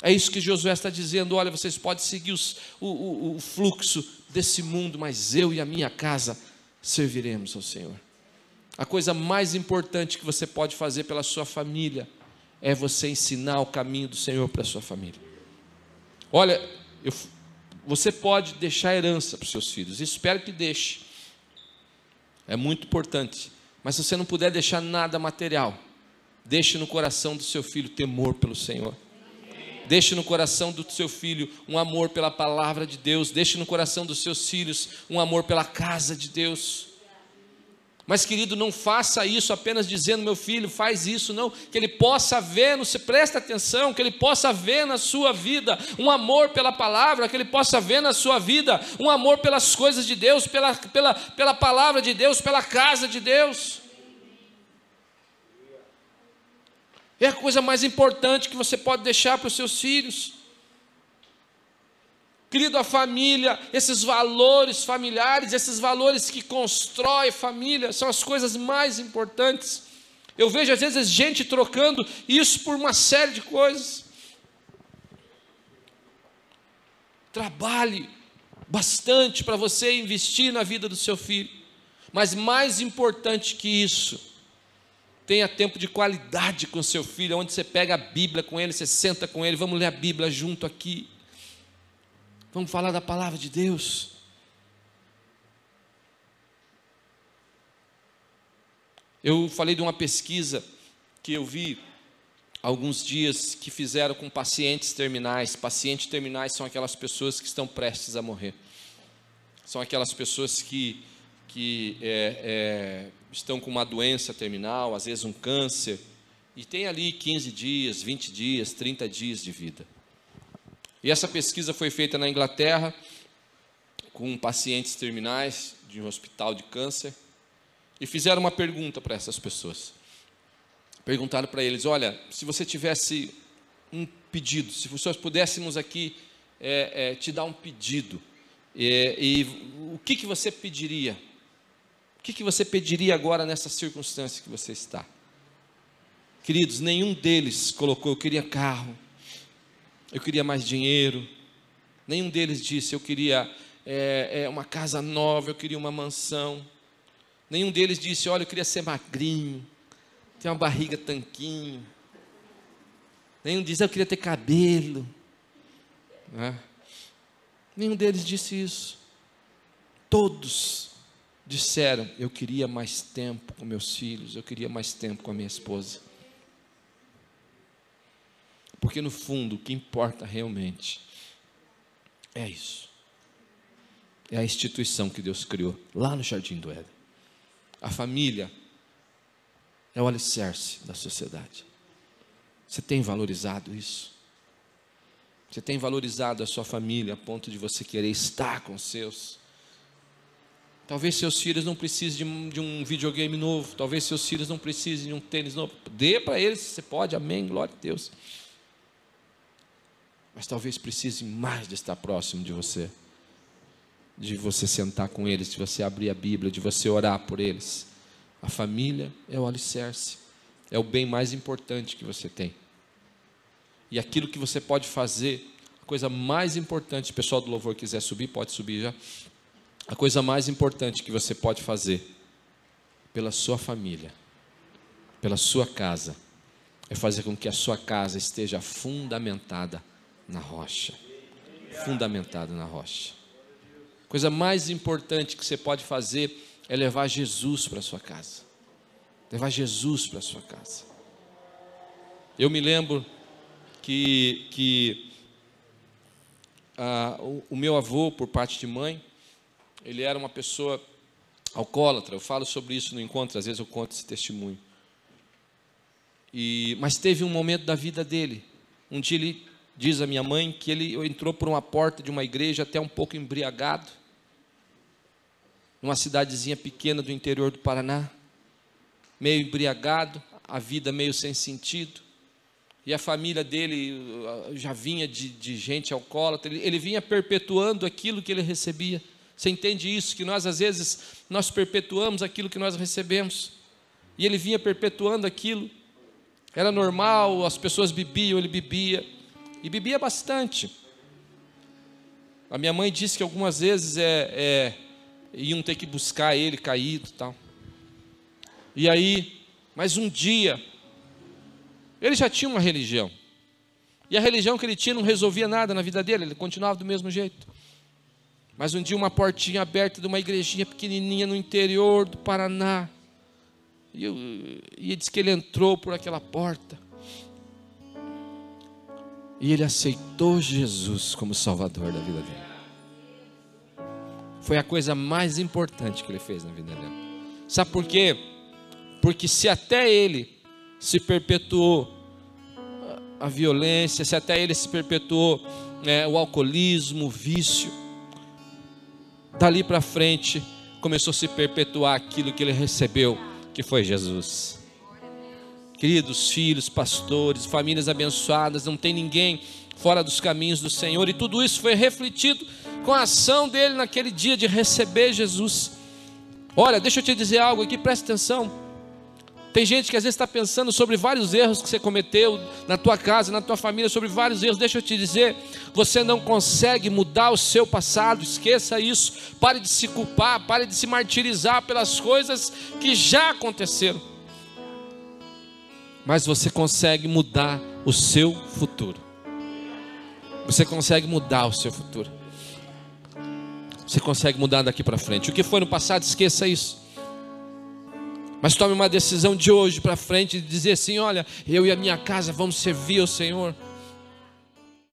É isso que Josué está dizendo. Olha, vocês podem seguir os, o, o, o fluxo desse mundo, mas eu e a minha casa serviremos ao Senhor. A coisa mais importante que você pode fazer pela sua família é você ensinar o caminho do Senhor para a sua família. Olha, eu, você pode deixar herança para os seus filhos, espero que deixe. É muito importante. Mas se você não puder deixar nada material, deixe no coração do seu filho temor pelo Senhor. Deixe no coração do seu filho um amor pela palavra de Deus. Deixe no coração dos seus filhos um amor pela casa de Deus. Mas, querido, não faça isso apenas dizendo, meu filho, faz isso, não. Que ele possa ver, você presta atenção, que ele possa ver na sua vida um amor pela palavra, que ele possa ver na sua vida um amor pelas coisas de Deus, pela, pela, pela palavra de Deus, pela casa de Deus. É a coisa mais importante que você pode deixar para os seus filhos. Querido, a família, esses valores familiares, esses valores que constrói família, são as coisas mais importantes. Eu vejo às vezes gente trocando isso por uma série de coisas. Trabalhe bastante para você investir na vida do seu filho, mas mais importante que isso, tenha tempo de qualidade com seu filho, onde você pega a Bíblia com ele, você senta com ele, vamos ler a Bíblia junto aqui. Vamos falar da palavra de Deus. Eu falei de uma pesquisa que eu vi alguns dias que fizeram com pacientes terminais. Pacientes terminais são aquelas pessoas que estão prestes a morrer. São aquelas pessoas que, que é, é, estão com uma doença terminal, às vezes um câncer, e tem ali 15 dias, 20 dias, 30 dias de vida. E essa pesquisa foi feita na Inglaterra, com pacientes terminais de um hospital de câncer, e fizeram uma pergunta para essas pessoas. Perguntaram para eles: olha, se você tivesse um pedido, se nós pudéssemos aqui é, é, te dar um pedido, é, e o que, que você pediria? O que, que você pediria agora nessa circunstância que você está? Queridos, nenhum deles colocou, eu queria carro, eu queria mais dinheiro. Nenhum deles disse, eu queria é, é, uma casa nova, eu queria uma mansão. Nenhum deles disse, olha, eu queria ser magrinho, ter uma barriga tanquinho. Nenhum disse, eu queria ter cabelo. Né? Nenhum deles disse isso. Todos disseram: Eu queria mais tempo com meus filhos, eu queria mais tempo com a minha esposa. Porque no fundo, o que importa realmente é isso. É a instituição que Deus criou lá no jardim do Éden. A família é o alicerce da sociedade. Você tem valorizado isso? Você tem valorizado a sua família a ponto de você querer estar com seus? Talvez seus filhos não precisem de um, de um videogame novo. Talvez seus filhos não precisem de um tênis novo. Dê para eles, se você pode, amém, glória a Deus mas talvez precise mais de estar próximo de você, de você sentar com eles, de você abrir a Bíblia, de você orar por eles. A família é o alicerce, é o bem mais importante que você tem. E aquilo que você pode fazer A coisa mais importante, o pessoal do louvor quiser subir, pode subir já. A coisa mais importante que você pode fazer pela sua família, pela sua casa, é fazer com que a sua casa esteja fundamentada na rocha. Fundamentada na rocha. Coisa mais importante que você pode fazer é levar Jesus para sua casa. Levar Jesus para sua casa. Eu me lembro que, que ah, o, o meu avô, por parte de mãe, ele era uma pessoa alcoólatra. Eu falo sobre isso no encontro, às vezes eu conto esse testemunho. E, mas teve um momento da vida dele. Um dia ele diz a minha mãe que ele entrou por uma porta de uma igreja até um pouco embriagado, numa cidadezinha pequena do interior do Paraná, meio embriagado, a vida meio sem sentido. E a família dele uh, já vinha de, de gente alcoólatra, ele, ele vinha perpetuando aquilo que ele recebia. Você entende isso? Que nós, às vezes, nós perpetuamos aquilo que nós recebemos. E ele vinha perpetuando aquilo. Era normal, as pessoas bebiam, ele bebia. E bebia bastante. A minha mãe disse que algumas vezes é, é, iam ter que buscar ele caído tal. E aí, mas um dia, ele já tinha uma religião. E a religião que ele tinha não resolvia nada na vida dele, ele continuava do mesmo jeito. Mas um dia, uma portinha aberta de uma igrejinha pequenininha no interior do Paraná. E, eu, e que ele entrou por aquela porta. E ele aceitou Jesus como Salvador da vida dele. Foi a coisa mais importante que ele fez na vida dele. Sabe por quê? Porque se até ele se perpetuou a violência, se até ele se perpetuou é, o alcoolismo, o vício, dali para frente começou a se perpetuar aquilo que ele recebeu que foi Jesus. Queridos filhos, pastores, famílias abençoadas, não tem ninguém fora dos caminhos do Senhor, e tudo isso foi refletido com a ação dele naquele dia de receber Jesus. Olha, deixa eu te dizer algo aqui, preste atenção. Tem gente que às vezes está pensando sobre vários erros que você cometeu na tua casa, na tua família, sobre vários erros. Deixa eu te dizer, você não consegue mudar o seu passado, esqueça isso. Pare de se culpar, pare de se martirizar pelas coisas que já aconteceram. Mas você consegue mudar o seu futuro. Você consegue mudar o seu futuro. Você consegue mudar daqui para frente. O que foi no passado, esqueça isso. Mas tome uma decisão de hoje para frente e dizer assim: olha, eu e a minha casa vamos servir ao Senhor.